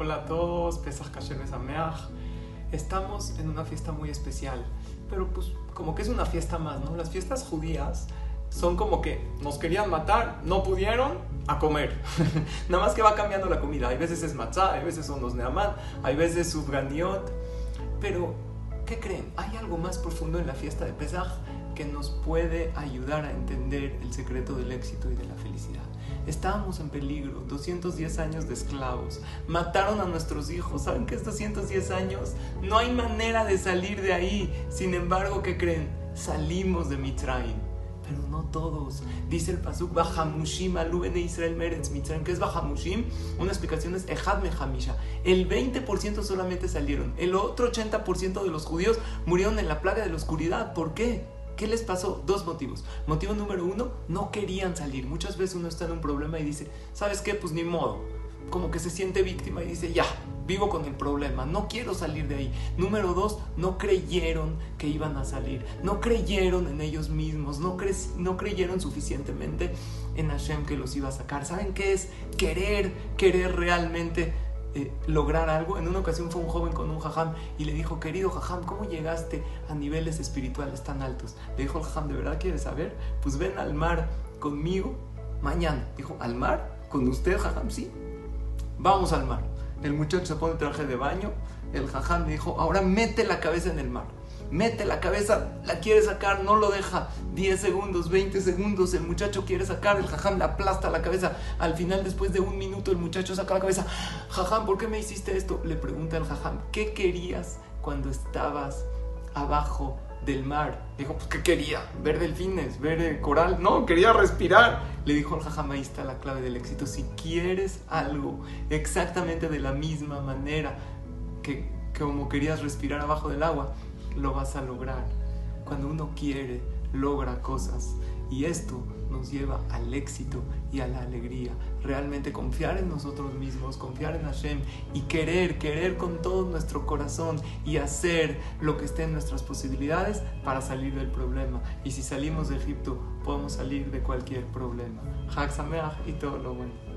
hola a todos, Pesach Kasher Besameach. Estamos en una fiesta muy especial, pero pues como que es una fiesta más, ¿no? Las fiestas judías son como que nos querían matar, no pudieron, a comer. Nada más que va cambiando la comida. Hay veces es matzah, hay veces son los neamán, hay veces subganiot. Pero, ¿qué creen? Hay algo más profundo en la fiesta de Pesach nos puede ayudar a entender el secreto del éxito y de la felicidad. Estábamos en peligro, 210 años de esclavos, mataron a nuestros hijos, ¿saben que es 210 años? No hay manera de salir de ahí, sin embargo, ¿qué creen? Salimos de Mitraim, pero no todos. Dice el pasuk Bahamushim alubene Israel Meretz Mitzrayim. ¿Qué es Bahamushim? Una explicación es Ejad Mehamisha. El 20% solamente salieron. El otro 80% de los judíos murieron en la plaga de la oscuridad. ¿Por qué? ¿Qué les pasó? Dos motivos. Motivo número uno, no querían salir. Muchas veces uno está en un problema y dice, ¿sabes qué? Pues ni modo. Como que se siente víctima y dice, ya, vivo con el problema, no quiero salir de ahí. Número dos, no creyeron que iban a salir, no creyeron en ellos mismos, no, cre no creyeron suficientemente en Hashem que los iba a sacar. ¿Saben qué es? Querer, querer realmente eh, lograr algo. En una ocasión fue un joven con un jajam y le dijo, querido jajam, ¿cómo llegaste a niveles espirituales tan altos? Le dijo el jajam, ¿de verdad quieres saber? Pues ven al mar conmigo mañana. Dijo, ¿al mar? ¿Con usted, jajam? Sí. Vamos al mar. El muchacho se pone traje de baño. El jajam le dijo, ahora mete la cabeza en el mar mete la cabeza, la quiere sacar, no lo deja. 10 segundos, 20 segundos, el muchacho quiere sacar, el jajam le aplasta la cabeza. Al final, después de un minuto, el muchacho saca la cabeza. Jajam, ¿por qué me hiciste esto? Le pregunta el jajam, ¿qué querías cuando estabas abajo del mar? Dijo, pues ¿qué quería? ¿Ver delfines? ¿Ver coral? No, quería respirar. Le dijo el jajam, ahí está la clave del éxito. Si quieres algo exactamente de la misma manera que como querías respirar abajo del agua, lo vas a lograr. Cuando uno quiere, logra cosas. Y esto nos lleva al éxito y a la alegría. Realmente confiar en nosotros mismos, confiar en Hashem y querer, querer con todo nuestro corazón y hacer lo que esté en nuestras posibilidades para salir del problema. Y si salimos de Egipto, podemos salir de cualquier problema. Hak y todo lo bueno.